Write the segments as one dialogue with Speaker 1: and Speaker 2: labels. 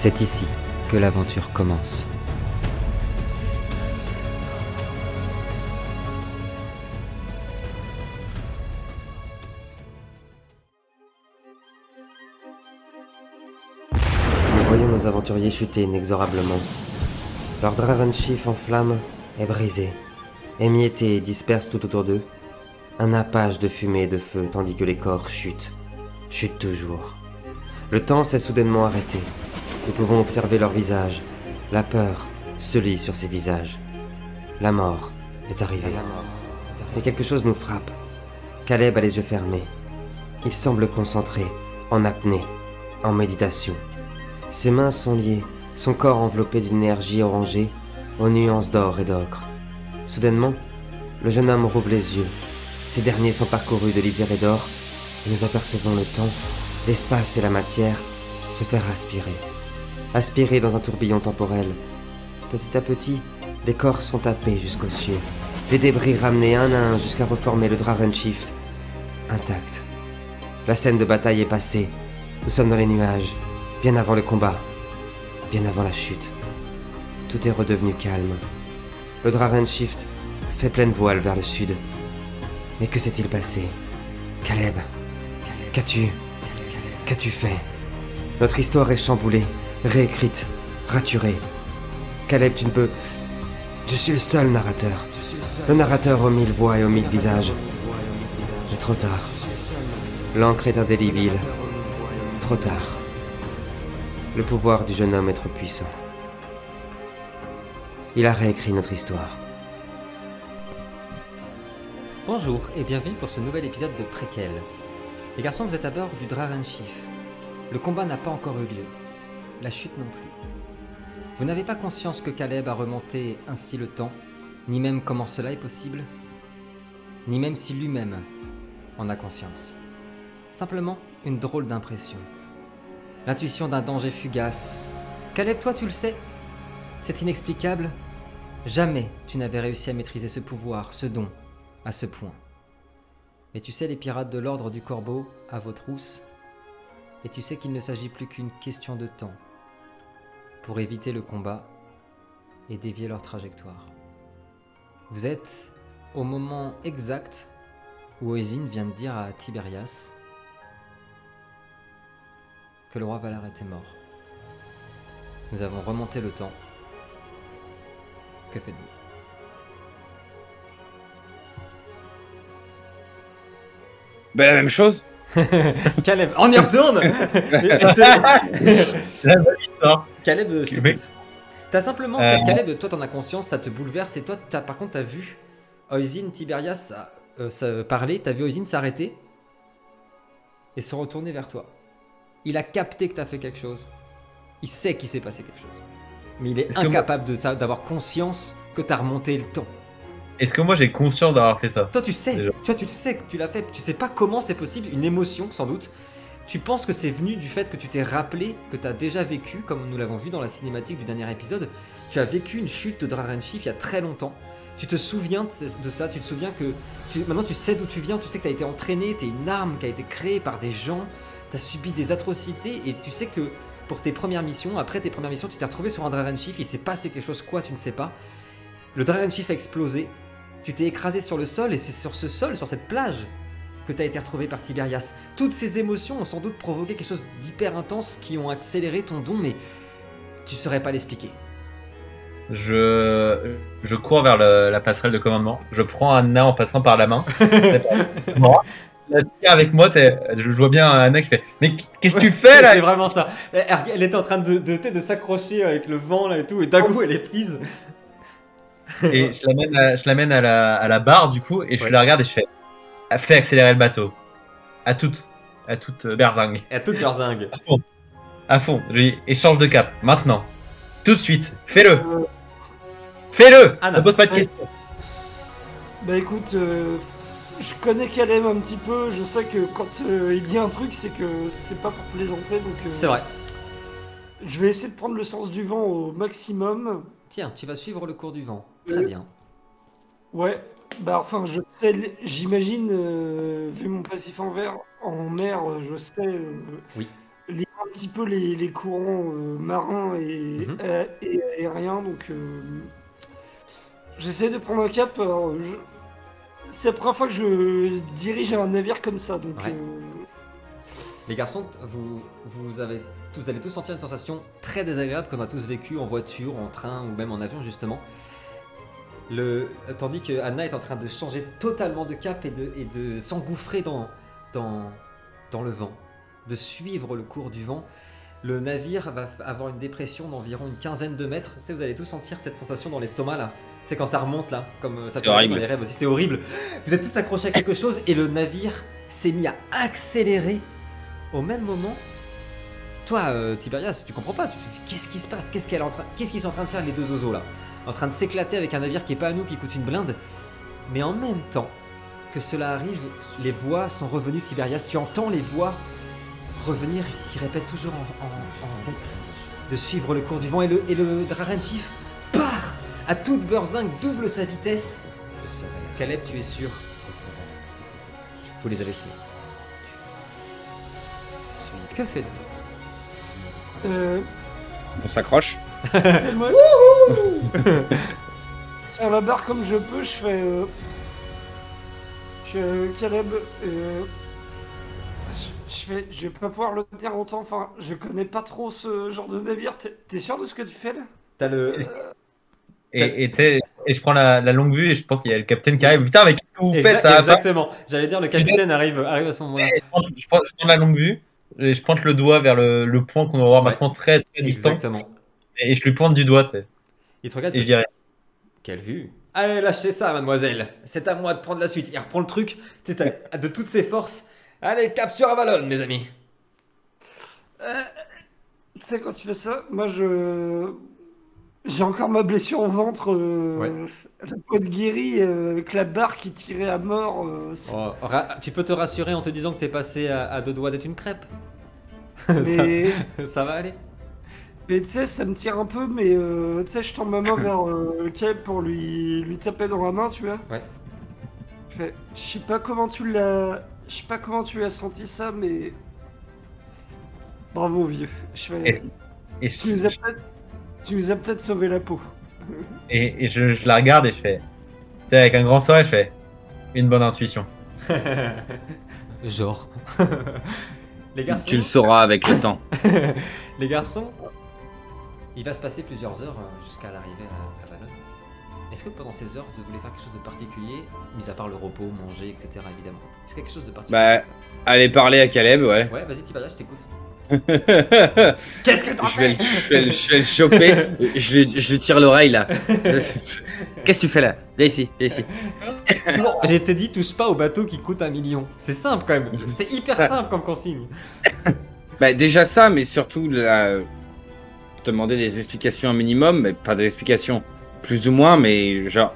Speaker 1: C'est ici que l'aventure commence.
Speaker 2: Nous voyons nos aventuriers chuter inexorablement. Leur Draven Chief en flammes est brisé, émietté et disperse tout autour d'eux. Un nappage de fumée et de feu tandis que les corps chutent, chutent toujours. Le temps s'est soudainement arrêté. Nous pouvons observer leurs visages. La peur se lit sur ces visages. La mort est arrivée. Et quelque chose nous frappe. Caleb a les yeux fermés. Il semble concentré, en apnée, en méditation. Ses mains sont liées, son corps enveloppé d'une énergie orangée aux nuances d'or et d'ocre. Soudainement, le jeune homme rouvre les yeux. Ces derniers sont parcourus de lisière et d'or, et nous apercevons le temps, l'espace et la matière se faire aspirer. Aspirer dans un tourbillon temporel. Petit à petit, les corps sont tapés jusqu'aux cieux, les débris ramenés un à un jusqu'à reformer le Draven Shift intact. La scène de bataille est passée. Nous sommes dans les nuages, bien avant le combat, bien avant la chute. Tout est redevenu calme. Le Draven Shift fait pleine voile vers le sud. Mais que s'est-il passé? Caleb, qu'as-tu? Qu'as-tu fait? Notre histoire est chamboulée, réécrite, raturée. Caleb, tu ne peux... Je suis le seul narrateur. Le narrateur aux mille voix et aux mille visages. Mais trop tard. L'encre est indélébile. Trop tard. Le pouvoir du jeune homme est trop puissant. Il a réécrit notre histoire.
Speaker 1: Bonjour et bienvenue pour ce nouvel épisode de Préquel. Les garçons, vous êtes à bord du Draven Chief. Le combat n'a pas encore eu lieu. La chute non plus. Vous n'avez pas conscience que Caleb a remonté ainsi le temps, ni même comment cela est possible, ni même si lui-même en a conscience. Simplement une drôle d'impression. L'intuition d'un danger fugace. Caleb, toi tu le sais C'est inexplicable Jamais tu n'avais réussi à maîtriser ce pouvoir, ce don, à ce point. Mais tu sais, les pirates de l'ordre du corbeau, à vos trousses, et tu sais qu'il ne s'agit plus qu'une question de temps pour éviter le combat et dévier leur trajectoire. Vous êtes au moment exact où Oisin vient de dire à Tiberias que le roi Valar était mort. Nous avons remonté le temps. Que faites-vous?
Speaker 3: Ben, la même chose.
Speaker 1: Caleb, on y retourne
Speaker 3: La bonne histoire.
Speaker 1: Caleb, je t'écoute. T'as simplement,
Speaker 3: Euh.
Speaker 1: Caleb, toi t'en as conscience, ça te bouleverse et toi, t'as, par contre, t'as vu Oisin Tiberias euh, ça- parler, t'as vu Oisin s'arrêter et se retourner vers toi. Il a capté que t'as fait quelque chose. Il sait qu'il s'est passé quelque chose. Mais il est, incapable d'avoir conscience que t'as remonté le temps.
Speaker 3: Est-ce que moi j'ai conscience d'avoir fait ça?
Speaker 1: Toi, tu sais, toi, tu le sais que tu l'as fait. Tu sais pas comment c'est possible, une émotion sans doute. Tu penses que c'est venu du fait que tu t'es rappelé que tu as déjà vécu, comme nous l'avons vu dans la cinématique du dernier épisode, tu as vécu une chute de Dragon Chief il y a très longtemps. Tu te souviens de, ça, tu te souviens que maintenant tu sais d'où tu viens, tu sais que tu as été entraîné, tu es une arme qui a été créée par des gens, tu as subi des atrocités et tu sais que pour tes premières missions, après tes premières missions, tu t'es retrouvé sur un Dragon Chief, il s'est passé quelque chose, quoi, tu ne sais pas. Le Dragon Chief a explosé, tu t'es écrasé sur le sol et c'est sur ce sol, sur cette plage, que tu as été retrouvé par Tiberias. Toutes ces émotions ont sans doute provoqué quelque chose d'hyper intense qui ont accéléré ton don, mais tu saurais pas l'expliquer.
Speaker 3: Je, je cours vers le- la passerelle de commandement. Je prends Anna en passant par la main. Moi, la tire avec moi, je vois bien Anna qui fait Mais qu'est-ce que tu fais là?
Speaker 1: C'est vraiment ça. Elle, elle était en train de, de, de s'accrocher avec le vent là et tout, et d'un coup elle est prise.
Speaker 3: Et je l'amène à, je l'amène à la, à la barre du coup, et je
Speaker 1: Ouais.
Speaker 3: la regarde et je fais Fais accélérer le bateau. À toute, à toute euh, berzingue.
Speaker 1: Et à toute leur zingue.
Speaker 3: À fond. Je lui dis Échange de cap, maintenant. Tout de suite. Fais-le. Fais-le. Ne pose pas de
Speaker 4: Ouais.
Speaker 3: questions.
Speaker 4: Bah écoute, euh, je connais Caleb un petit peu, je sais que quand euh, il dit un truc, c'est que c'est pas pour plaisanter, donc euh,
Speaker 1: C'est vrai.
Speaker 4: je vais essayer de prendre le sens du vent au maximum.
Speaker 1: Tiens, tu vas suivre le cours du vent. Très bien.
Speaker 4: Ouais, bah enfin, je sais, j'imagine, euh, vu mon passif en, vert, en mer, euh, je sais euh,
Speaker 1: Oui.
Speaker 4: lire un petit peu les, les courants euh, marins et,
Speaker 1: Mhm.
Speaker 4: et aériens, donc euh, j'essaie de prendre un cap. je- C'est la première fois que je dirige un navire comme ça, donc
Speaker 1: Ouais.
Speaker 4: euh,
Speaker 1: Les garçons, vous, vous, avez, vous allez tous sentir une sensation très désagréable qu'on a tous vécu en voiture, en train ou même en avion justement. Le, tandis que Anna est en train de changer totalement de cap et de, et de s'engouffrer dans, dans, dans le vent, de suivre le cours du vent. Le navire va avoir une dépression d'environ une quinzaine de mètres. Tu sais, vous allez tous sentir cette sensation dans l'estomac là. C'est quand ça remonte là, comme euh, ça peut
Speaker 5: horrible.
Speaker 1: dans les rêves aussi. C'est horrible. Vous êtes tous accrochés à quelque chose et le navire s'est mis à accélérer au même moment. Toi, euh, Tiberias, tu comprends pas. tu- Qu'est-ce qui se passe? Qu'est-ce qu'elle est en train Qu'est-ce qu'ils sont en train de faire les deux oiseaux là? En train de s'éclater avec un navire qui est pas à nous, qui coûte une blinde. Mais en même temps que cela arrive, les voix sont revenues. Tiberias, tu entends les voix revenir, qui répètent toujours en, en- en tête de suivre le cours du vent et le, et le part à toute beurzingue, double sa vitesse. Caleb, tu es sûr Vous les avez suivis. Que faites-vous?
Speaker 4: Euh,
Speaker 5: On s'accroche.
Speaker 4: c'est moi. Tiens la barre comme je peux, je fais. euh, je fais euh, Caleb. euh, je- je fais. Je vais pas pouvoir le tenir longtemps. Enfin, je connais pas trop ce genre de navire. T'es- sûr de ce que tu fais là?
Speaker 1: T'as le.
Speaker 3: Et, et tu sais, et je prends la, la longue vue et je pense qu'il y a le capitaine qui arrive. Putain, mais qu'est-ce que vous faites ça
Speaker 1: Exactement. J'allais dire, le capitaine arrive, arrive à ce moment-là.
Speaker 3: Et je prends la longue vue et je pointe le doigt vers le, le point qu'on va voir
Speaker 1: Ouais.
Speaker 3: maintenant très, très distant.
Speaker 1: Exactement.
Speaker 3: Et je lui pointe du doigt, tu sais.
Speaker 1: Il te regarde
Speaker 3: Et
Speaker 1: il
Speaker 3: je dirais
Speaker 1: Quelle vue Allez, lâchez ça, mademoiselle. C'est à moi de prendre la suite. Il reprend le truc tu sais, de toutes ses forces. Allez, cap sur Avalon, mes amis.
Speaker 4: Euh, Tu sais, quand tu fais ça, moi je. J'ai encore ma blessure au ventre. euh,
Speaker 1: Ouais.
Speaker 4: La peau de guérie euh, avec la barre qui tirait à mort. euh,
Speaker 1: Oh, tu peux te rassurer en te disant que t'es passé à, à deux doigts d'être une crêpe. ça,
Speaker 4: mais
Speaker 1: ça va aller.
Speaker 4: mais tu sais, ça me tire un peu, mais euh, tu sais, je tends ma main vers euh, Caleb pour lui, lui taper dans la main, tu vois.
Speaker 1: Ouais.
Speaker 4: Je fais, je sais pas comment tu l'as. Je sais pas comment tu as senti ça, mais. Bravo, vieux. Je fais.
Speaker 3: Et- et
Speaker 4: Tu nous as. Tu nous as peut-être sauvé la peau.
Speaker 3: et, et je, je la regarde et je fais. Tu sais, avec un grand sourire, je fais. Une bonne intuition.
Speaker 1: Genre. les garçons.
Speaker 5: Tu le sauras avec le temps.
Speaker 1: Les garçons, il va se passer plusieurs heures euh, jusqu'à l'arrivée à, à Valon. Est-ce que pendant ces heures, vous voulez faire quelque chose de particulier, mis à part le repos, manger, etc. évidemment? Est-ce qu'il y a quelque chose de particulier?
Speaker 5: Bah, allez parler à Caleb, ouais.
Speaker 1: Ouais, vas-y, Tiberias, je t'écoute. Qu'est-ce que t'en
Speaker 5: vais, le, je, vais le, je vais le choper. je, lui, je lui tire l'oreille là. Qu'est-ce que tu fais là? Viens ici, viens ici.
Speaker 1: Je te dis, touche pas au bateau qui coûte un million. C'est simple quand même. C'est hyper simple comme consigne.
Speaker 5: Bah, déjà ça, mais surtout la... demander des explications un minimum, mais pas des explications plus ou moins, mais genre,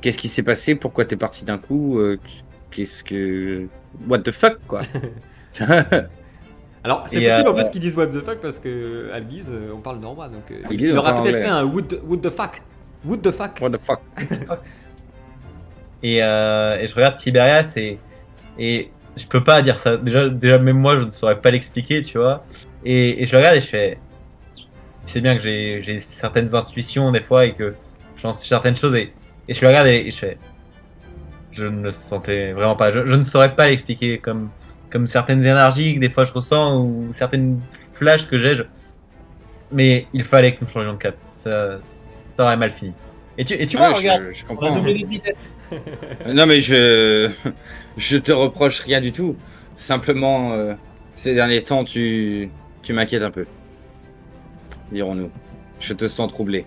Speaker 5: qu'est-ce qui s'est passé? Pourquoi t'es parti d'un coup? Euh, Qu'est-ce que. What the fuck, quoi?
Speaker 1: Alors, c'est possible
Speaker 3: euh,
Speaker 1: en plus qu'ils disent what the fuck parce que à l'église, euh, on parle normand. Donc, euh, il
Speaker 5: on
Speaker 1: aura peut-être fait un what the, what the fuck. What the fuck.
Speaker 5: What the fuck
Speaker 3: Et, euh, et je regarde Tiberias et, et je peux pas dire ça. Déjà, déjà, même moi, je ne saurais pas l'expliquer, tu vois. Et, et je le regarde et je fais. Tu sais bien que j'ai j'ai certaines intuitions des fois et que j'en sais certaines choses. Et, et je le regarde et, et je fais. Je ne le sentais vraiment pas. Je, je ne saurais pas l'expliquer comme, comme certaines énergies que des fois je ressens ou certaines flashs que j'ai. je- Mais il fallait que nous changions de cap. Ça, ça aurait mal fini. Et tu, et tu vois,
Speaker 5: Ouais,
Speaker 3: regarde,
Speaker 5: je,
Speaker 3: on a vitesse.
Speaker 5: Non, mais je. Je te reproche rien du tout. Simplement, euh, ces derniers temps, tu. Tu m'inquiètes un peu. Dirons-nous. Je te sens troublé.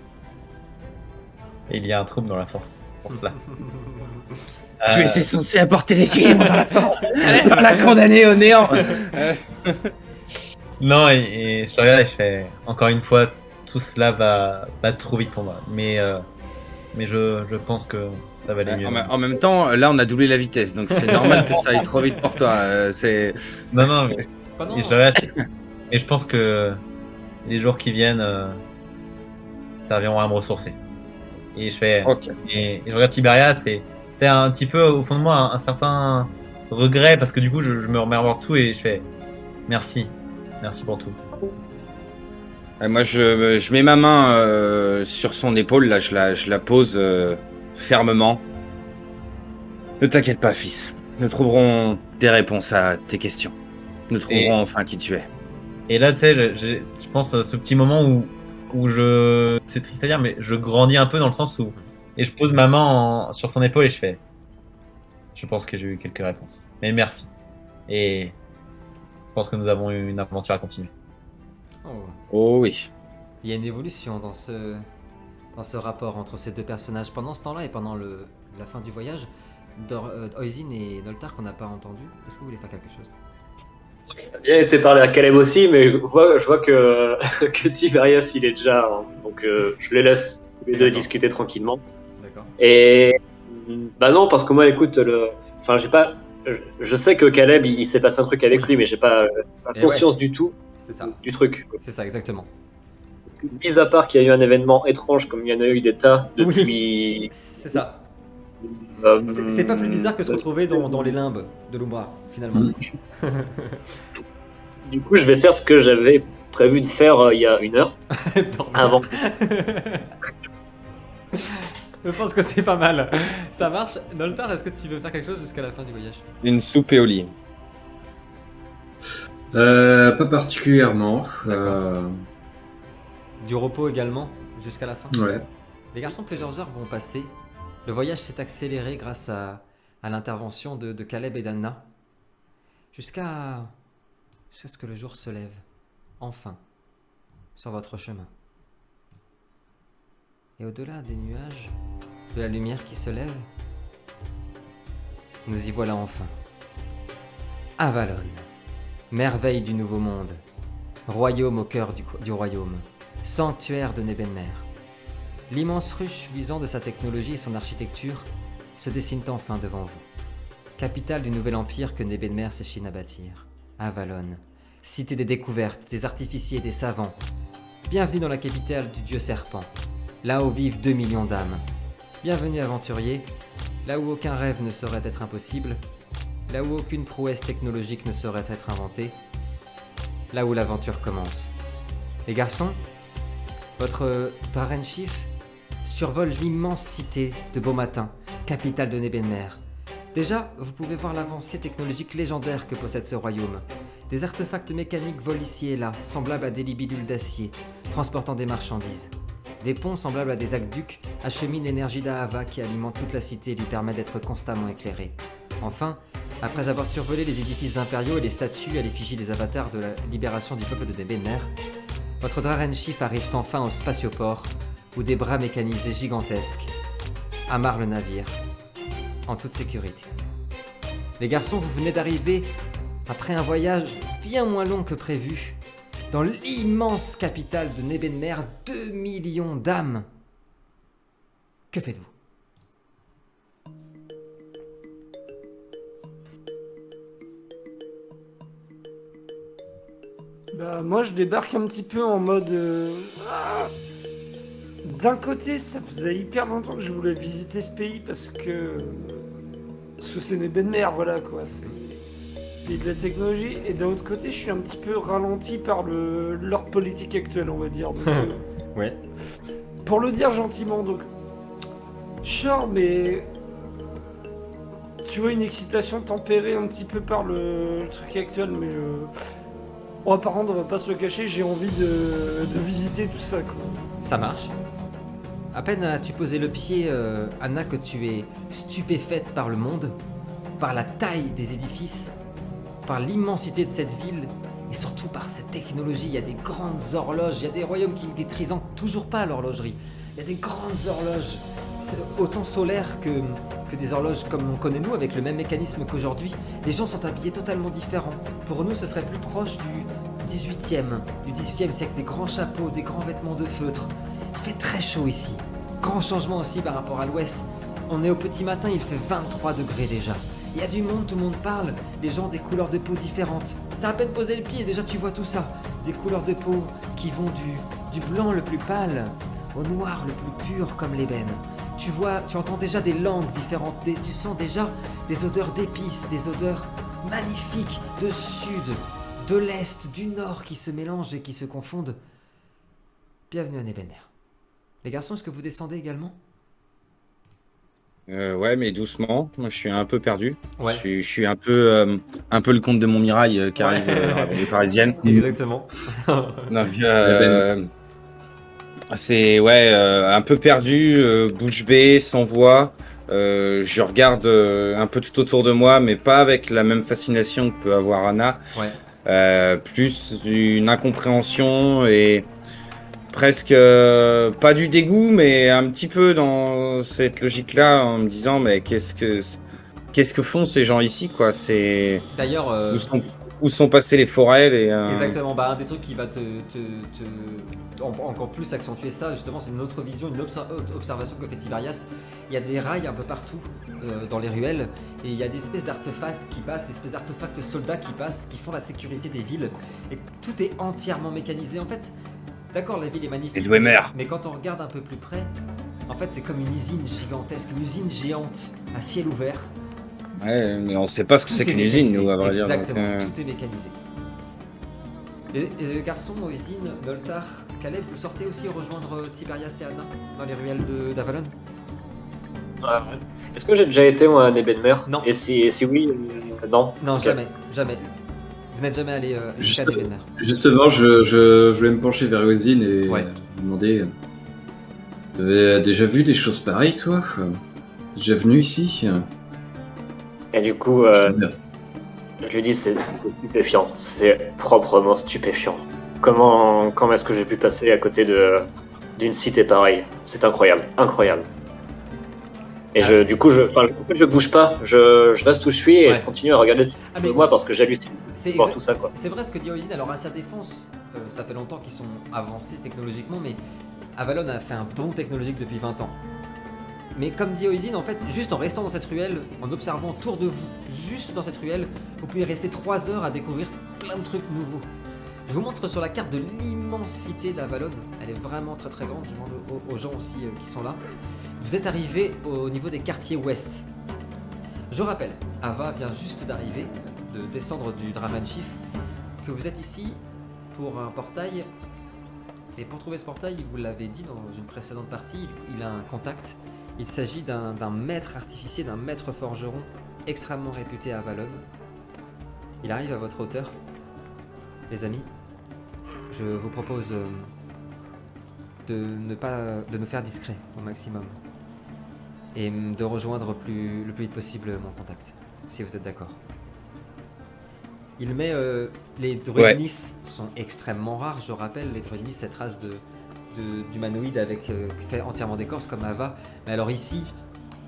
Speaker 3: Et il y a un trouble dans la force pour cela.
Speaker 5: Tu
Speaker 3: Euh,
Speaker 5: es censé apporter l'équilibre dans la force. Pas la condamner au néant. Euh,
Speaker 3: Non, et, et je te regarde et je fais encore une fois, tout cela va, va trop vite pour moi. Mais, euh, mais je, je pense que ça va aller mieux.
Speaker 5: en, en même temps, là, on a doublé la vitesse, donc c'est normal que ça aille trop vite pour toi. Euh, c'est.
Speaker 3: Non, non, mais
Speaker 1: Pas non.
Speaker 3: et je regarde et je pense que les jours qui viennent euh, serviront à me ressourcer. Et je fais.
Speaker 5: Ok.
Speaker 3: Et, et je regarde Tiberias et c'est un petit peu au fond de moi un, un certain regret parce que du coup je, je me remets à voir tout et je fais merci, merci pour tout.
Speaker 5: Moi, je, je mets ma main euh, sur son épaule, là, je la, je la pose euh, fermement. Ne t'inquiète pas, fils. Nous trouverons des réponses à tes questions. Nous trouverons
Speaker 3: Et-
Speaker 5: enfin qui tu es.
Speaker 3: Et là, tu sais, je, je, je pense à ce petit moment où, où je. C'est triste à dire, mais je grandis un peu dans le sens où. Et je pose ma main en- sur son épaule et je fais. Je pense que j'ai eu quelques réponses. Mais merci. Et. Je pense que nous avons eu une aventure à continuer.
Speaker 1: Oh.
Speaker 5: Oh oui.
Speaker 1: Il y a une évolution dans ce, dans ce rapport entre ces deux personnages. Pendant ce temps-là et pendant le, la fin du voyage, Dor, euh, Oisin et Noltar qu'on n'a pas entendu, est-ce que vous voulez faire quelque chose?
Speaker 6: Bien été parlé à Caleb aussi, mais je vois, je vois que, que Tiberias il est déjà. hein. donc euh, je les laisse tous les deux discuter tranquillement.
Speaker 1: D'accord.
Speaker 6: Et bah non, parce que moi, écoute, le, enfin, j'ai pas, je, je sais que Caleb, il, il s'est passé un truc avec lui, mais j'ai pas, euh, pas conscience du tout
Speaker 1: ça.
Speaker 6: du truc.
Speaker 1: C'est ça, exactement.
Speaker 6: Mis à part qu'il y a eu un événement étrange, comme il y en a eu des tas depuis.
Speaker 1: C'est ça.
Speaker 6: Euh,
Speaker 1: C'est pas plus bizarre que se retrouver dans, dans les limbes de l'Umbra, finalement.
Speaker 6: Du coup, je vais faire ce que j'avais prévu de faire euh, il y a une heure avant.
Speaker 1: Je pense que c'est pas mal. Ça marche. Noltar, est-ce que tu veux faire quelque chose jusqu'à la fin du voyage?
Speaker 5: Une soupe et au lit.
Speaker 7: Euh, pas particulièrement. Euh,
Speaker 1: Du repos également, jusqu'à la fin?
Speaker 7: Ouais.
Speaker 1: Les garçons, plusieurs heures vont passer. Le voyage s'est accéléré grâce à, l'intervention de, Caleb et d'Anna. Jusqu'à. jusqu'à ce que le jour se lève. Enfin. Sur votre chemin. Et au-delà des nuages, de la lumière qui se lève, nous y voilà enfin. Avalon. Merveille du nouveau monde. Royaume au cœur du, du royaume. Sanctuaire de Nebenmer. L'immense ruche luisant de sa technologie et son architecture se dessine enfin devant vous. Capitale du nouvel empire que Nebenmer s'échine à bâtir. Avalon. Cité des découvertes, des artificiers et des savants. Bienvenue dans la capitale du dieu serpent. Là où vivent 2 millions d'âmes. Bienvenue aventurier. Là où aucun rêve ne saurait être impossible. Là où aucune prouesse technologique ne saurait être inventée. Là où l'aventure commence. Les garçons, votre Taren Chief survole l'immense cité de Beaumatin, capitale de Nebenmer. Déjà, vous pouvez voir l'avancée technologique légendaire que possède ce royaume. Des artefacts mécaniques volent ici et là, semblables à des libidules d'acier, transportant des marchandises. Des ponts semblables à des aqueducs acheminent l'énergie d'Ahava qui alimente toute la cité et lui permet d'être constamment éclairée. Enfin, après avoir survolé les édifices impériaux et les statues à l'effigie des avatars de la libération du peuple de Nebenmer, votre Draren Chief arrive enfin au spatioport, où des bras mécanisés gigantesques amarrent le navire, en toute sécurité. Les garçons, vous venez d'arriver, après un voyage bien moins long que prévu, dans l'immense capitale de Nebenmer, 2 millions d'âmes. Que faites-vous?
Speaker 4: Bah moi je débarque un petit peu en mode... euh, ah. D'un côté ça faisait hyper longtemps que je voulais visiter ce pays parce que... Sous c'est Benmer, voilà quoi, c'est... pays de la technologie. Et d'un autre côté je suis un petit peu ralenti par le l'ordre politique actuel on va dire. Donc, euh,
Speaker 1: Ouais.
Speaker 4: pour le dire gentiment donc... Sure mais... Tu vois une excitation tempérée un petit peu par le, le truc actuel mais... euh, Bon, par contre, on va pas se le cacher, j'ai envie de, de visiter tout ça, quoi.
Speaker 1: Ça marche. À peine as-tu posé le pied, euh, Anna, que tu es stupéfaite par le monde, par la taille des édifices, par l'immensité de cette ville, et surtout par cette technologie. Il y a des grandes horloges, il y a des royaumes qui ne maîtrisent toujours pas l'horlogerie. Il y a des grandes horloges, autant solaires que, que des horloges comme on connaît nous, avec le même mécanisme qu'aujourd'hui. Les gens sont habillés totalement différents. Pour nous, ce serait plus proche du 18e, du 18e siècle, des grands chapeaux, des grands vêtements de feutre. Il fait très chaud ici. Grand changement aussi par rapport à l'ouest. On est au petit matin, il fait 23 degrés déjà. Il y a du monde, tout le monde parle, les gens ont des couleurs de peau différentes. T'as à peine posé le pied et déjà tu vois tout ça. Des couleurs de peau qui vont du, blanc le plus pâle au noir le plus pur comme l'ébène. Tu vois, tu entends déjà des langues différentes, tu sens déjà des odeurs d'épices, des odeurs magnifiques de sud, de l'est, du nord qui se mélangent et qui se confondent. bienvenue à Nebenner. Les garçons, est-ce que vous descendez également?
Speaker 5: Euh, ouais, mais doucement. Moi, je suis un peu perdu.
Speaker 1: Ouais.
Speaker 5: Je, suis, je suis un peu, euh, un peu le comte de Montmirail euh, qui arrive euh, à les parisiennes.
Speaker 1: Exactement.
Speaker 5: Donc, euh, c'est ouais, euh, un peu perdu, euh, bouche bée, sans voix. Euh, je regarde euh, un peu tout autour de moi, mais pas avec la même fascination que peut avoir Anna.
Speaker 1: Ouais.
Speaker 5: Euh, plus une incompréhension et presque euh, pas du dégoût, mais un petit peu dans cette logique-là, en me disant mais qu'est-ce que qu'est-ce que font ces gens ici, quoi? C'est
Speaker 1: D'ailleurs, euh,
Speaker 5: où sont où sont passées les forêts, les euh,
Speaker 1: Exactement, bah, un des trucs qui va te, te- te- en- encore plus accentuer ça, justement, c'est une autre vision, une autre observation que fait Tiberias. Il y a des rails un peu partout dans les ruelles, et il y a des espèces d'artefacts qui passent, des espèces d'artefacts soldats qui passent, qui font la sécurité des villes, et tout est entièrement mécanisé. En fait, d'accord, la ville est magnifique,
Speaker 5: Dwemer.
Speaker 1: mais quand on regarde un peu plus près, en fait, c'est comme une usine gigantesque, une usine géante à ciel ouvert.
Speaker 5: Ouais, mais on sait pas ce que c'est
Speaker 1: est
Speaker 5: qu'une usine, nous, à vrai dire. donc,
Speaker 1: Exactement,
Speaker 5: euh,
Speaker 1: tout est mécanisé. Et, et les garçons, Moïsine, Noltar, Caleb, vous sortez aussi rejoindre Tiberias et Anna dans les ruelles de- d'Avalon?
Speaker 6: Ouais, ouais. Est-ce que j'ai déjà été moi à Nebenmer
Speaker 1: Non.
Speaker 6: Et si, et si oui, euh, non.
Speaker 1: Non, jamais, jamais. Vous n'êtes jamais allé euh, jusqu'à
Speaker 7: Juste-. Justement, je, je, je voulais me pencher vers Ozine et
Speaker 1: Ouais.
Speaker 7: euh, demander T'avais déjà vu des choses pareilles, toi T'es déjà venu ici
Speaker 6: Et du coup, euh,
Speaker 7: Je-
Speaker 6: je lui dis c'est stupéfiant, c'est proprement stupéfiant. Comment, comment est-ce que j'ai pu passer à côté de d'une cité pareille? C'est incroyable, incroyable. Et je, du coup, je, je bouge pas, je, je reste où je suis et
Speaker 1: Ouais.
Speaker 6: je continue à regarder
Speaker 1: Ah,
Speaker 6: de moi parce que j'hallucine.
Speaker 1: C'est
Speaker 6: voir tout ça,
Speaker 1: c'est vrai ce que dit. Alors, à sa défense, euh, ça fait longtemps qu'ils sont avancés technologiquement, mais Avalon a fait un bond technologique depuis 20 ans. Mais comme dit Oisin, en fait, juste en restant dans cette ruelle, en observant autour de vous, juste dans cette ruelle, vous pouvez rester 3 heures à découvrir plein de trucs nouveaux. Je vous montre sur la carte de l'immensité d'Avalon. Elle est vraiment très très grande. Je demande aux, gens aussi euh, qui sont là. Vous êtes arrivé au niveau des quartiers ouest. Je rappelle, Ava vient juste d'arriver, de descendre du Draman Chief, que vous êtes ici pour un portail. Et pour trouver ce portail, vous l'avez dit dans une précédente partie, il, il a un contact. Il s'agit d'un maître artificier, d'un maître forgeron extrêmement réputé à Avalon. Il arrive à votre hauteur. Les amis, je vous propose euh, de ne pas de nous faire discret au maximum et de rejoindre plus, le plus vite possible mon contact, si vous êtes d'accord. Il met euh, les druidnis sont extrêmement rares, je rappelle, les druidnis cette race de de- d'humanoïdes avec euh, fait entièrement d'écorce comme Ava. Mais alors ici,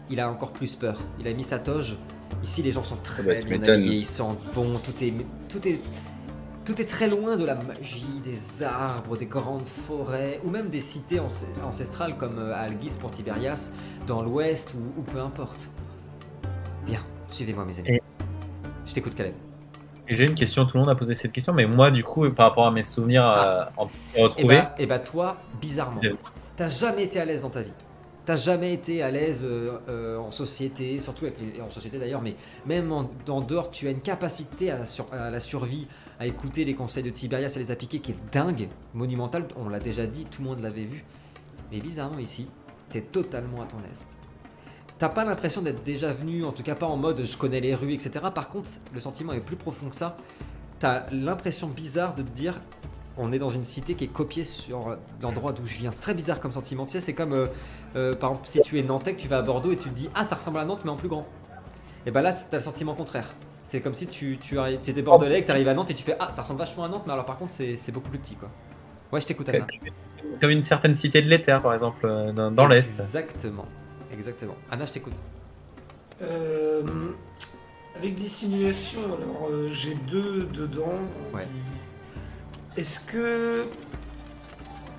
Speaker 1: il a encore plus peur. Il a mis sa toge. Ici, les gens sont très
Speaker 5: bah, tu
Speaker 1: bien habillés, ils sentent bon. Tout est tout est tout est très loin de la magie, des arbres, des grandes forêts, ou même des cités anc- ancestrales comme euh, Algis pour Tiberias, dans l'ouest ou, ou peu importe. Bien, suivez-moi mes amis.
Speaker 3: Et-
Speaker 1: Je t'écoute Caleb.
Speaker 3: J'ai une question, tout le monde a posé cette question, mais moi, du coup, par rapport à mes souvenirs
Speaker 1: Ah.
Speaker 3: euh, en
Speaker 1: Et
Speaker 3: retrouvés,
Speaker 1: bah, et bah toi, bizarrement, t'as jamais été à l'aise dans ta vie. T'as jamais été à l'aise euh, euh, en société, surtout en société d'ailleurs, mais même en, dehors, tu as une capacité à la survie, à écouter les conseils de Tiberias, à les appliquer, qui est dingue, monumentale. On l'a déjà dit, tout le monde l'avait vu. Mais bizarrement ici, t'es totalement à ton aise. T'as pas l'impression d'être déjà venu, en tout cas pas en mode je connais les rues, etc. Par contre, le sentiment est plus profond que ça. T'as l'impression bizarre de te dire on est dans une cité qui est copiée sur l'endroit d'où je viens. C'est très bizarre comme sentiment. Tu sais, c'est comme euh, euh, par exemple si tu es nantais, que tu vas à Bordeaux et tu te dis ah ça ressemble à Nantes mais en plus grand. Et bah là t'as le sentiment contraire. C'est comme si tu, tu t'étais bordelais, que t'arrives à Nantes et tu fais ah ça ressemble vachement à Nantes mais alors par contre c'est c'est beaucoup plus petit quoi. Ouais je t'écoute Anna.
Speaker 3: comme une certaine cité de l'éther, par exemple, euh, dans, dans l'Est.
Speaker 1: Exactement. Exactement. Anna je t'écoute.
Speaker 4: Euh, avec des simulations, alors euh, j'ai deux dedans.
Speaker 1: Ouais.
Speaker 4: Est-ce que.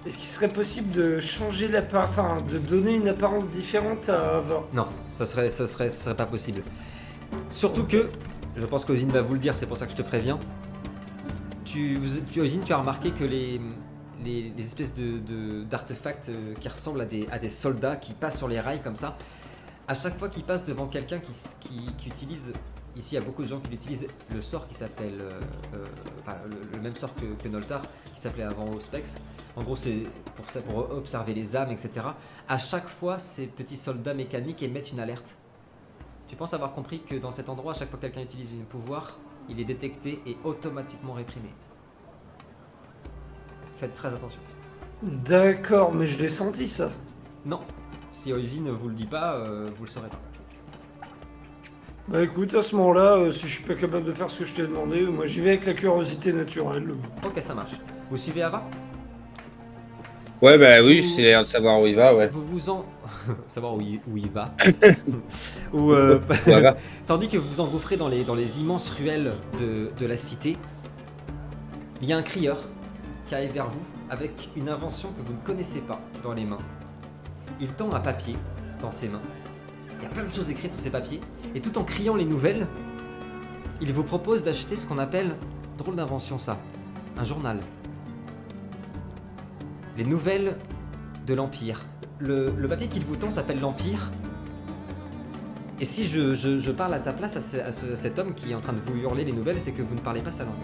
Speaker 4: Est-ce qu'il serait possible de changer l'apparence. Enfin, de donner une apparence différente à Ava
Speaker 1: Non, ça serait, ça serait, ça serait pas possible. Surtout que, je pense qu'Ozine va vous le dire, c'est pour ça que je te préviens. Tu, tu, Ozine, tu as remarqué que les, les, espèces de, de- d'artefacts euh, qui ressemblent à des, à des soldats qui passent sur les rails comme ça, à chaque fois qu'ils passent devant quelqu'un qui, qui, qui utilise ici, il y a beaucoup de gens qui utilisent le sort qui s'appelle. euh, euh, enfin, le, le même sort que, que Noltar, qui s'appelait avant Auspex. En gros, c'est pour, ça, pour observer les âmes, etc. À chaque fois, ces petits soldats mécaniques émettent une alerte. Tu penses avoir compris que dans cet endroit, à chaque fois que quelqu'un utilise un pouvoir, il est détecté et automatiquement réprimé. Faites très attention.
Speaker 4: D'accord, mais je l'ai senti ça.
Speaker 1: Non, si Oizy ne vous le dit pas, euh, vous le saurez pas.
Speaker 4: Bah écoute, à ce moment-là, euh, si je suis pas capable de faire ce que je t'ai demandé, moi j'y vais avec la curiosité naturelle.
Speaker 1: Ok, ça marche. Vous suivez Ava?
Speaker 5: Ouais, bah oui, c'est l'air de savoir où il va, ouais.
Speaker 1: Vous vous en... savoir où il, où il va. Ou, euh,
Speaker 5: Voilà.
Speaker 1: Tandis que vous vous engouffrez dans les, dans les immenses ruelles de, de la cité, il y a un crieur qui arrive vers vous avec une invention que vous ne connaissez pas dans les mains. Il tend un papier dans ses mains. Il y a plein de choses écrites sur ces papiers. Et tout en criant les nouvelles, il vous propose d'acheter ce qu'on appelle, drôle d'invention ça, un journal. Les nouvelles de l'Empire. Le, papier qu'il vous tend s'appelle l'Empire. Et si je, parle à sa place, à, ce- à ce- cet homme qui est en train de vous hurler les nouvelles, c'est que vous ne parlez pas sa langue.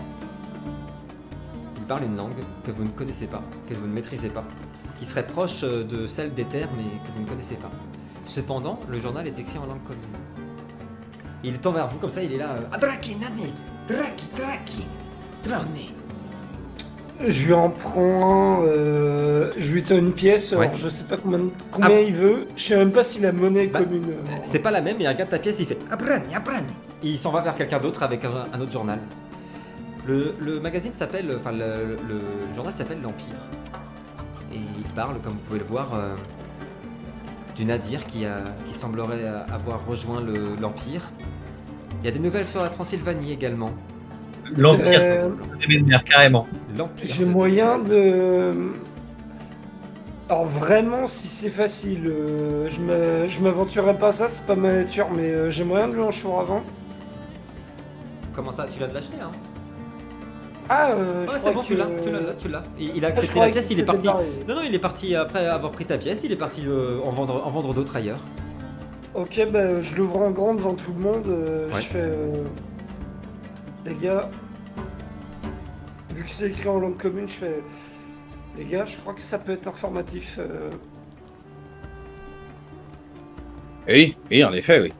Speaker 1: Il parle une langue que vous ne connaissez pas, que vous ne maîtrisez pas, qui serait proche euh, de celle des terres, mais que vous ne connaissez pas. Cependant, le journal est écrit en langue commune. Il tend vers vous comme ça, il est là. euh, Adraki nani, draki draki, drone.
Speaker 4: Je lui en prends euh, je lui donne une pièce,
Speaker 1: Ouais.
Speaker 4: alors je sais pas combien, combien
Speaker 1: Ah.
Speaker 4: il veut, je sais même pas si la monnaie est
Speaker 1: Bah,
Speaker 4: commune. euh.
Speaker 1: C'est pas la même, il regarde ta pièce, il fait Abrani, Abrani. Et il s'en va vers quelqu'un d'autre avec un, un autre journal. Le, le magazine s'appelle, enfin le, le- le journal s'appelle l'Empire. Et il parle, comme vous pouvez le voir, euh, du Nadir qui, a, qui semblerait avoir rejoint le- l'Empire. Il y a des nouvelles sur la Transylvanie également.
Speaker 3: L'Empire,
Speaker 4: Euh,
Speaker 3: c'est des mers, carrément.
Speaker 1: L'Empire.
Speaker 4: J'ai moyen de. Alors vraiment, si c'est facile, euh, je me- je m'aventurerai pas à ça, c'est pas ma nature, mais euh, j'ai moyen de lui en chour avant.
Speaker 1: Comment ça Tu l'as de l'acheter, hein?
Speaker 4: Ah, euh,
Speaker 1: Ouais, c'est bon,
Speaker 4: que-
Speaker 1: tu l'as, tu l'as, là, tu l'as. Il, il a
Speaker 4: Ah,
Speaker 1: accepté la pièce, il est parti.
Speaker 4: pareil.
Speaker 1: Non, non, il est parti après avoir pris ta pièce, il est parti euh, en vendre, en vendre d'autres ailleurs.
Speaker 4: Ok, bah je l'ouvre en grand devant tout le monde. euh,
Speaker 1: Ouais.
Speaker 4: Je fais. euh, Les gars, vu que c'est écrit en langue commune, je fais. Les gars, je crois que ça peut être informatif. euh,
Speaker 5: Oui, oui, en effet, oui.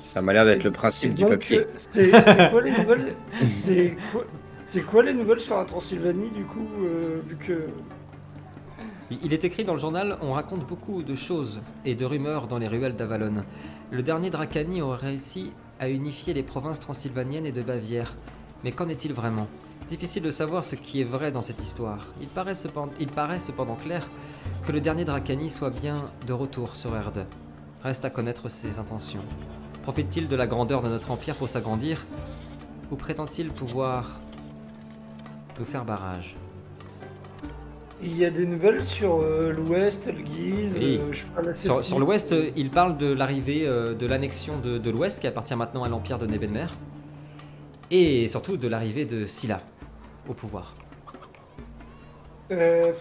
Speaker 5: Ça m'a l'air d'être le principe du
Speaker 4: donc,
Speaker 5: papier.
Speaker 4: euh, C'est quoi les nouvelles C'est quoi, c'est quoi les nouvelles sur la Transylvanie du coup, euh, vu que.
Speaker 1: Il il est écrit dans le journal, on raconte beaucoup de choses et de rumeurs dans les ruelles d'Avalon. Le dernier Dracani aurait réussi à unifier les provinces transylvaniennes et de Bavière. Mais qu'en est-il vraiment? Difficile de savoir ce qui est vrai dans cette histoire. Il paraît, cependant, il paraît cependant clair que le dernier Dracani soit bien de retour sur Erde. Reste à connaître ses intentions. Profite-t-il de la grandeur de notre empire pour s'agrandir Ou prétend-il pouvoir nous faire barrage?
Speaker 4: Il y a des nouvelles sur euh, l'ouest, le Guise,
Speaker 1: Oui.
Speaker 4: euh, je
Speaker 1: Sur, l'ouest, euh, il parle de l'arrivée de l'annexion de, de l'ouest qui appartient maintenant à l'empire de Nebenmer. Et surtout de l'arrivée de Scylla au pouvoir.
Speaker 4: Euh,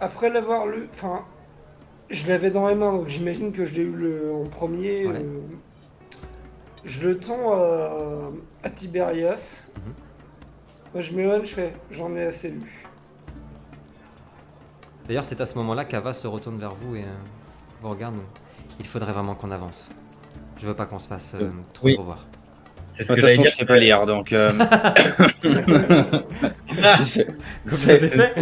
Speaker 4: après l'avoir lu, enfin, je l'avais dans les mains, donc j'imagine que je l'ai eu le- en premier.
Speaker 1: Ouais.
Speaker 4: euh, je le tends à, à Tiberias.
Speaker 1: Mhm.
Speaker 4: Moi, je m'éloigne, je fais, j'en ai assez lu.
Speaker 1: D'ailleurs, c'est à ce moment-là qu'Ava se retourne vers vous et euh, vous regarde. Il faudrait vraiment qu'on avance. Je veux pas qu'on se fasse euh, trop
Speaker 3: Oui.
Speaker 1: revoir.
Speaker 3: C'est
Speaker 5: De
Speaker 3: ce
Speaker 5: toute
Speaker 3: que j'allais
Speaker 5: façon, je
Speaker 3: dire.
Speaker 5: sais pas lire, donc. euh, je sais-
Speaker 1: c'est fait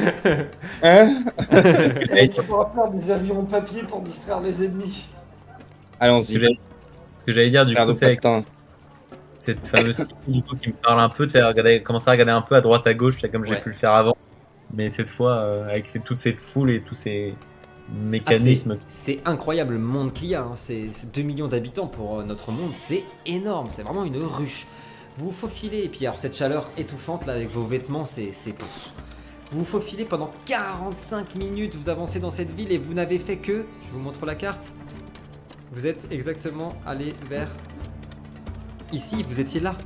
Speaker 5: Hein
Speaker 4: Et tu pourras faire des avions papier pour distraire les ennemis.
Speaker 3: Ce que
Speaker 5: Allons-y.
Speaker 3: j'allais- ce que j'allais dire, du coup,
Speaker 5: de
Speaker 3: avec
Speaker 5: temps.
Speaker 3: cette fameuse du coup, qui me parle un peu, tu sais, commencer à regarder un peu à droite à gauche, c'est comme j'ai
Speaker 1: Ouais.
Speaker 3: pu le faire avant. Mais cette fois, euh, avec ces- toute cette foule et tous ces
Speaker 1: Ah,
Speaker 3: mécanismes.
Speaker 1: c'est incroyable le monde qu'il y a. hein. C'est c'est 2 millions d'habitants pour euh, notre monde. C'est énorme. C'est vraiment une ruche. Vous vous faufilez. Et puis, alors, cette chaleur étouffante là avec vos vêtements, c'est. Vous vous faufilez pendant 45 minutes. Vous avancez dans cette ville et vous n'avez fait que. Je vous montre la carte. Vous êtes exactement allé vers. Ici, vous étiez là.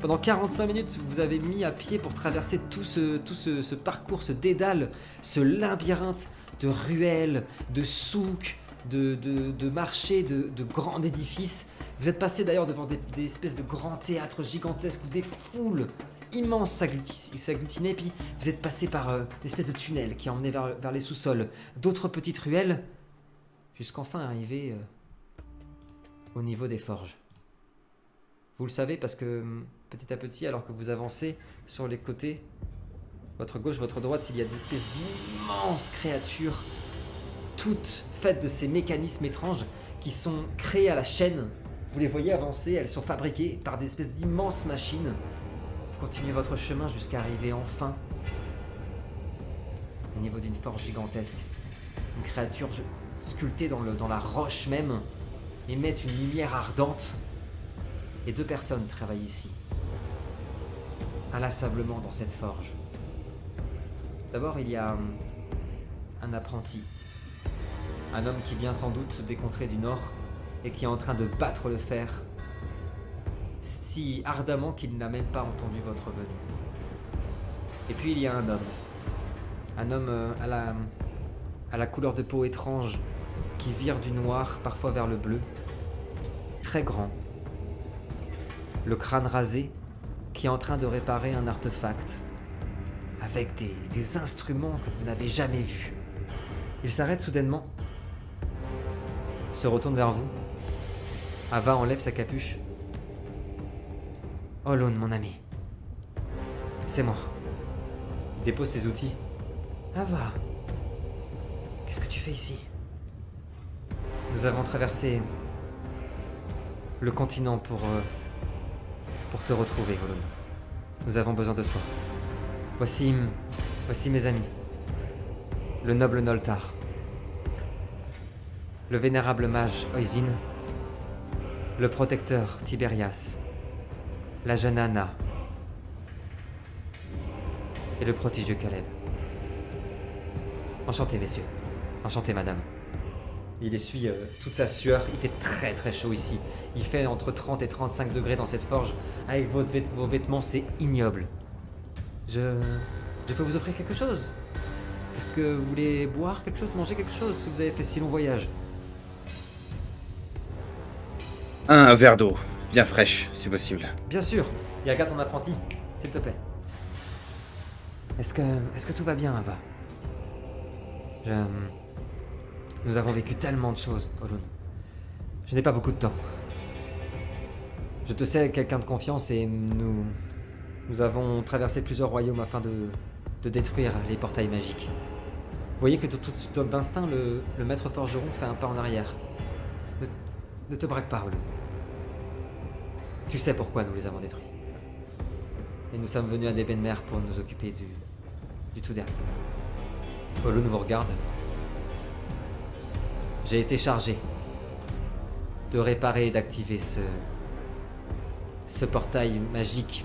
Speaker 1: Pendant 45 minutes, vous avez mis à pied pour traverser tout ce, tout ce parcours, ce dédale, ce labyrinthe de ruelles, de souks, de, marchés, de, grands édifices. Vous êtes passé d'ailleurs devant des, espèces de grands théâtres gigantesques où des foules immenses s'aggluti- s'agglutinaient. Puis vous êtes passé par euh, des de tunnels qui emmenaient vers, vers les sous-sols, d'autres petites ruelles, jusqu'enfin arriver euh, au niveau des forges. Vous le savez parce que hum, petit à petit, alors que vous avancez sur les côtés, votre gauche, votre droite, il y a des espèces d'immenses créatures, toutes faites de ces mécanismes étranges qui sont créés à la chaîne. Vous les voyez avancer, elles sont fabriquées par des espèces d'immenses machines. Vous continuez votre chemin jusqu'à arriver enfin au niveau d'une forge gigantesque. Une créature sculptée dans, le, dans la roche même émet une lumière ardente. Et deux personnes travaillent ici, inlassablement dans cette forge. D'abord, il y a un apprenti. Un homme qui vient sans doute des contrées du Nord et qui est en train de battre le fer si ardemment qu'il n'a même pas entendu votre venue. Et puis il y a un homme. Un homme euh, à la couleur de peau étrange qui vire du noir parfois vers le bleu. Très grand. Le crâne rasé qui est en train de réparer un artefact avec des, instruments que vous n'avez jamais vus. Il s'arrête soudainement, se retourne vers vous. Ava enlève sa capuche. Olon, mon ami. C'est moi. Dépose ses outils. Ava. Qu'est-ce que tu fais ici? Nous avons traversé le continent pour, euh, pour te retrouver, Olon. Nous avons besoin de toi. Voici, mes amis. Le noble Noltar. Le vénérable mage Oisin. Le protecteur Tiberias. La jeune Anna. Et le prodigieux Caleb. Enchanté, messieurs. Enchanté, madame. Il essuie euh, toute sa sueur. Il fait très très chaud ici. Il fait entre 30 et 35 degrés dans cette forge. Avec vos vêtements, c'est ignoble. Je. Je peux vous offrir quelque chose Est-ce que vous voulez boire quelque chose, manger quelque chose si vous avez fait si long voyage?
Speaker 5: Un, verre d'eau, bien fraîche, si possible.
Speaker 1: Bien sûr. Il regarde ton apprenti, s'il te plaît. Est-ce que, est-ce que tout va bien, Ava Je... Nous avons vécu tellement de choses, Olun. Je n'ai pas beaucoup de temps. Je te sais quelqu'un de confiance et nous... Nous avons traversé plusieurs royaumes afin de, de détruire les portails magiques. Vous voyez que d'instinct, le, le maître forgeron fait un pas en arrière. Ne, ne te braque pas, Olun. Tu sais pourquoi nous les avons détruits. Et nous sommes venus à Debenmer pour nous occuper du, du tout dernier. Olun vous regarde. J'ai été chargé de réparer et d'activer ce, ce portail magique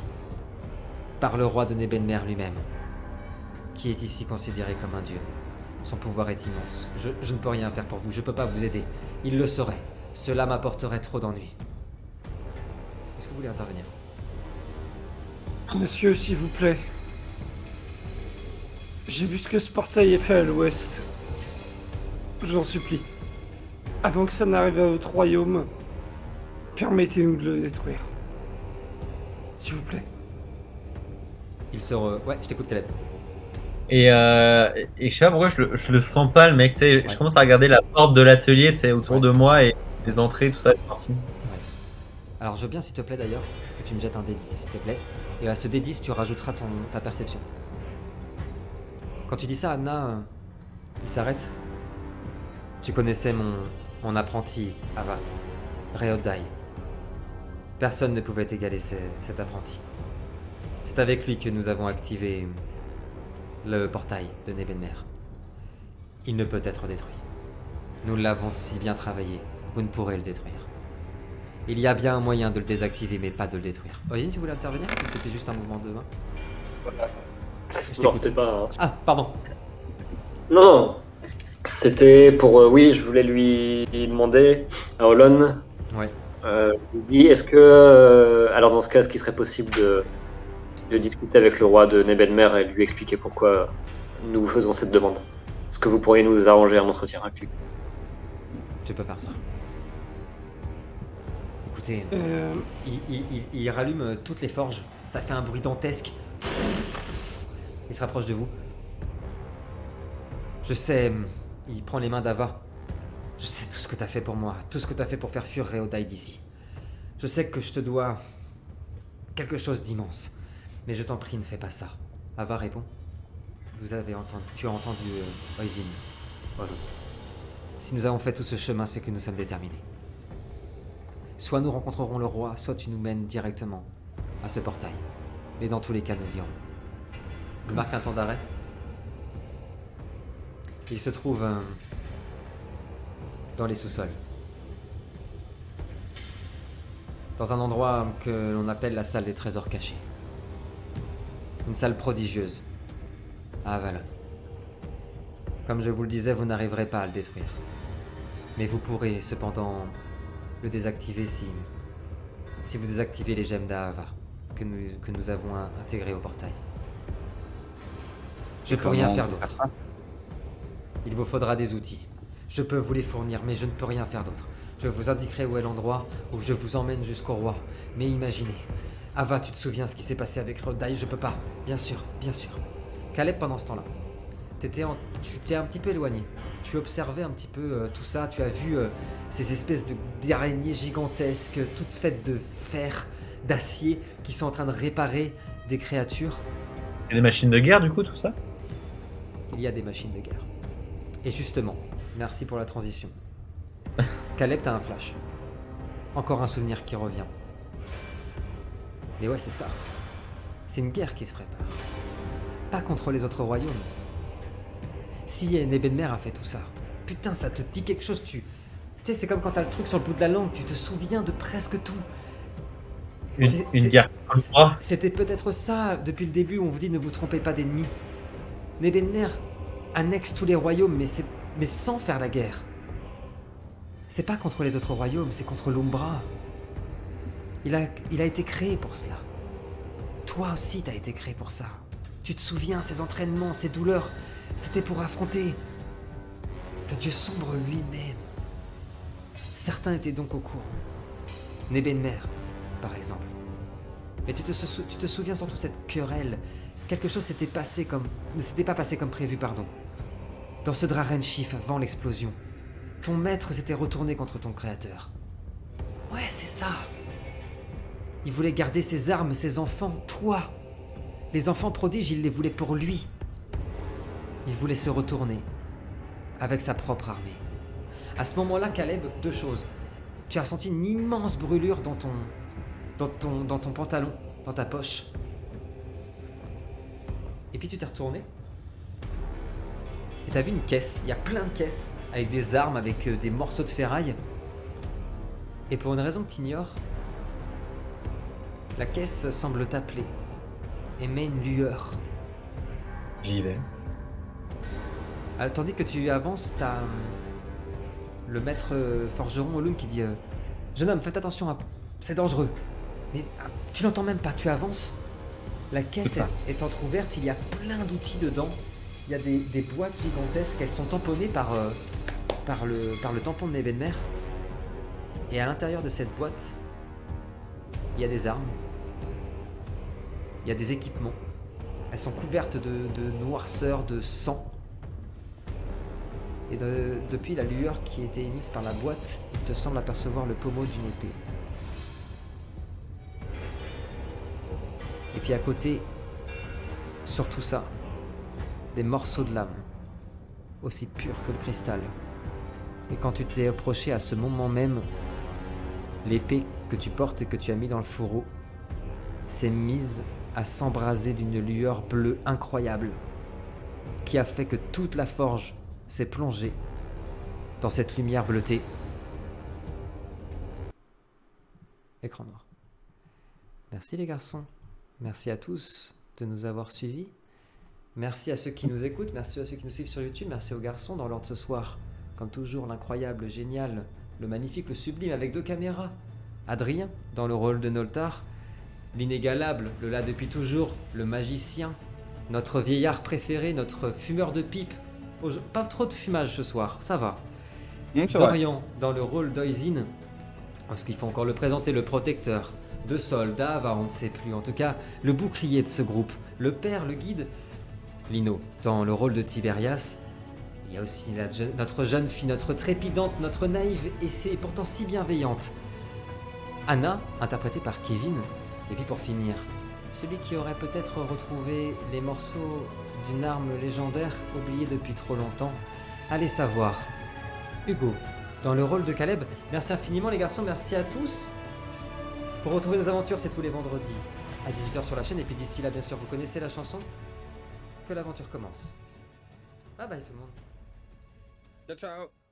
Speaker 1: par le roi de Nebenmer lui-même, qui est ici considéré comme un dieu. Son pouvoir est immense. Je, ne peux rien faire pour vous, je ne peux pas vous aider. Il le saurait. Cela m'apporterait trop d'ennuis. Est-ce que vous voulez intervenir?
Speaker 4: Monsieur, s'il vous plaît. J'ai vu ce que ce portail est fait à l'ouest. J'en supplie. Avant que ça n'arrive à votre royaume, permettez-nous de le détruire. S'il vous plaît.
Speaker 1: Il se re... Ouais, je t'écoute, Caleb.
Speaker 3: Et, euh, et je sais pas pourquoi je le, je le sens pas, le mec. tu sais,
Speaker 1: Ouais.
Speaker 3: Je commence à regarder la porte de l'atelier tu sais, autour
Speaker 1: Ouais.
Speaker 3: de moi et les entrées, tout ça. c'est parti.
Speaker 1: Alors, je veux bien, s'il te plaît, d'ailleurs, que tu me jettes un D10, s'il te plaît. Et à ce D10, tu rajouteras ton, ta perception. Quand tu dis ça, Anna, euh, il s'arrête. Tu connaissais mon, mon apprenti, Ava, Reodai. Personne ne pouvait égaler ce- cet apprenti. C'est avec lui que nous avons activé le portail de Nebenmer. Il ne peut être détruit. Nous l'avons si bien travaillé, vous ne pourrez le détruire. Il y a bien un moyen de le désactiver, mais pas de le détruire. Origine, tu voulais intervenir ou c'était juste un mouvement de main Je
Speaker 6: Non, pas.
Speaker 1: Ah, pardon.
Speaker 6: Non, non. C'était pour. euh, oui, je voulais lui demander à Olon.
Speaker 1: Ouais.
Speaker 6: Euh, est-ce que. euh, alors, dans ce cas, est-ce qu'il serait possible de, de discuter avec le roi de Nebenmer et lui expliquer pourquoi nous faisons cette demande Est-ce que vous pourriez nous arranger un entretien avec lui
Speaker 1: Tu peux faire ça. Écoutez,
Speaker 4: Euh,
Speaker 1: il, il- il- il rallume toutes les forges. Ça fait un bruit dantesque. Il se rapproche de vous. Je sais. Il prend les mains d'Ava. Je sais tout ce que t'as fait pour moi, tout ce que t'as fait pour faire fuir Réodai d'ici. Je sais que je te dois quelque chose d'immense. Mais je t'en prie, ne fais pas ça. Ava répond. Tu as entendu euh, Oisin. Si nous avons fait tout ce chemin, c'est que nous sommes déterminés. Soit nous rencontrerons le roi, soit tu nous mènes directement à ce portail. Mais dans tous les cas, nous irons. Il marque un temps d'arrêt. Il se trouve euh, dans les sous-sols. Dans un endroit que l'on appelle la salle des trésors cachés. Une salle prodigieuse à Avalon. Comme je vous le disais, vous n'arriverez pas à le détruire. Mais vous pourrez cependant le désactiver si, si vous désactivez les gemmes d'Ahava que nous, que nous avons in- intégrées au portail. Je
Speaker 5: Et
Speaker 1: peux rien faire d'autre. Il vous faudra des outils. Je peux vous les fournir, mais je ne peux rien faire d'autre. Je vous indiquerai où est l'endroit où je vous emmène jusqu'au roi. Mais imaginez. Ava, tu te souviens ce qui s'est passé avec Rodai? Je peux pas. Bien sûr, bien sûr. Caleb, pendant ce temps-là, t'étais en- tu t'es un petit peu éloigné. Tu observais un petit peu euh, tout ça. Tu as vu euh, ces espèces de- d'araignées gigantesques, toutes faites de fer, d'acier, qui sont en train de réparer des créatures.
Speaker 3: C'est des machines de guerre, du coup, tout ça?
Speaker 1: Il y a des machines de guerre. Et justement, merci pour la transition. Caleb, t'as un flash. Encore un souvenir qui revient. Mais ouais, c'est ça. C'est une guerre qui se prépare. Pas contre les autres royaumes. Si Nebenmer a fait tout ça, putain, ça te dit quelque chose, tu... Tu sais, c'est comme quand t'as le truc sur le bout de la langue, tu te souviens de presque tout.
Speaker 3: Une, guerre
Speaker 1: C'était peut-être ça depuis le début où on vous dit ne vous trompez pas d'ennemis. Nebenmer annexe tous les royaumes, mais, c'est- mais sans faire la guerre. C'est pas contre les autres royaumes, c'est contre l'Umbra. Il a, été créé pour cela. Toi aussi, t'as été créé pour ça. Tu te souviens, ces entraînements, ces douleurs, c'était pour affronter le dieu sombre lui-même. Certains étaient donc au courant. Nebenmer, par exemple. Mais tu te, sou- tu te souviens surtout cette querelle. Quelque chose s'était passé comme. ne s'était pas passé comme prévu, pardon. Dans ce Drarenschiff avant l'explosion. Ton maître s'était retourné contre ton créateur. Ouais, c'est ça. Il voulait garder ses armes, ses enfants, toi. Les enfants prodiges, il les voulait pour lui. Il voulait se retourner. Avec sa propre armée. À ce moment-là, Caleb, deux choses. Tu as senti une immense brûlure dans ton, dans ton, dans ton pantalon, dans ta poche. Et puis tu t'es retourné. Et t'as vu une caisse? Il y a plein de caisses avec des armes, avec euh, des morceaux de ferraille. Et pour une raison que t'ignores, la caisse semble t'appeler. Émet une lueur.
Speaker 3: J'y vais.
Speaker 1: Ah, tandis que tu avances, t'as hum, le maître euh, forgeron Olum qui dit euh, Jeune homme, faites attention, à... c'est dangereux. Mais ah, tu l'entends même pas, tu avances. La caisse est, est entrouverte, il y a plein d'outils dedans. Il y a des, boîtes gigantesques, elles sont tamponnées par, euh, le, par le tampon de Nebenmer. Et à l'intérieur de cette boîte, il y a des armes. Il y a des équipements. Elles sont couvertes de, de noirceur, de sang. Et de- depuis la lueur qui était émise par la boîte, il te semble apercevoir le pommeau d'une épée. Et puis à côté, sur tout ça, des morceaux de lame, aussi purs que le cristal. Et quand tu t'es approché à ce moment même, l'épée que tu portes et que tu as mis dans le fourreau s'est mise à s'embraser d'une lueur bleue incroyable, qui a fait que toute la forge s'est plongée dans cette lumière bleutée. Écran noir. Merci les garçons. Merci à tous de nous avoir suivis. Merci à ceux qui nous écoutent, merci à ceux qui nous suivent sur YouTube, merci aux garçons dans l'ordre de ce soir. Comme toujours, l'incroyable, le génial, le magnifique, le sublime avec deux caméras. Adrien dans le rôle de Noltar. L'inégalable, le là depuis toujours, le magicien. Notre vieillard préféré, notre fumeur de pipe. Pas trop de fumage ce soir, ça va. Dorian dans le rôle d'Oisin. Parce qu'il faut encore le présenter, le protecteur. De Sol, d'Ava, on ne sait plus. En tout cas, le bouclier de ce groupe. Le père, le guide. Lino dans le rôle de Tiberias. Il y a aussi notre jeune fille, notre trépidante, notre naïve et c'est pourtant si bienveillante. Anna, interprétée par Kevin. Et puis pour finir, celui qui aurait peut-être retrouvé les morceaux d'une arme légendaire oubliée depuis trop longtemps. Allez savoir. Hugo, dans le rôle de Caleb. Merci infiniment les garçons, merci à tous. Pour retrouver nos aventures, c'est tous les vendredis à 18h sur la chaîne. Et puis d'ici là, bien sûr, vous connaissez la chanson? Que l'aventure commence. Bye bye tout le monde.
Speaker 5: Ciao, ciao.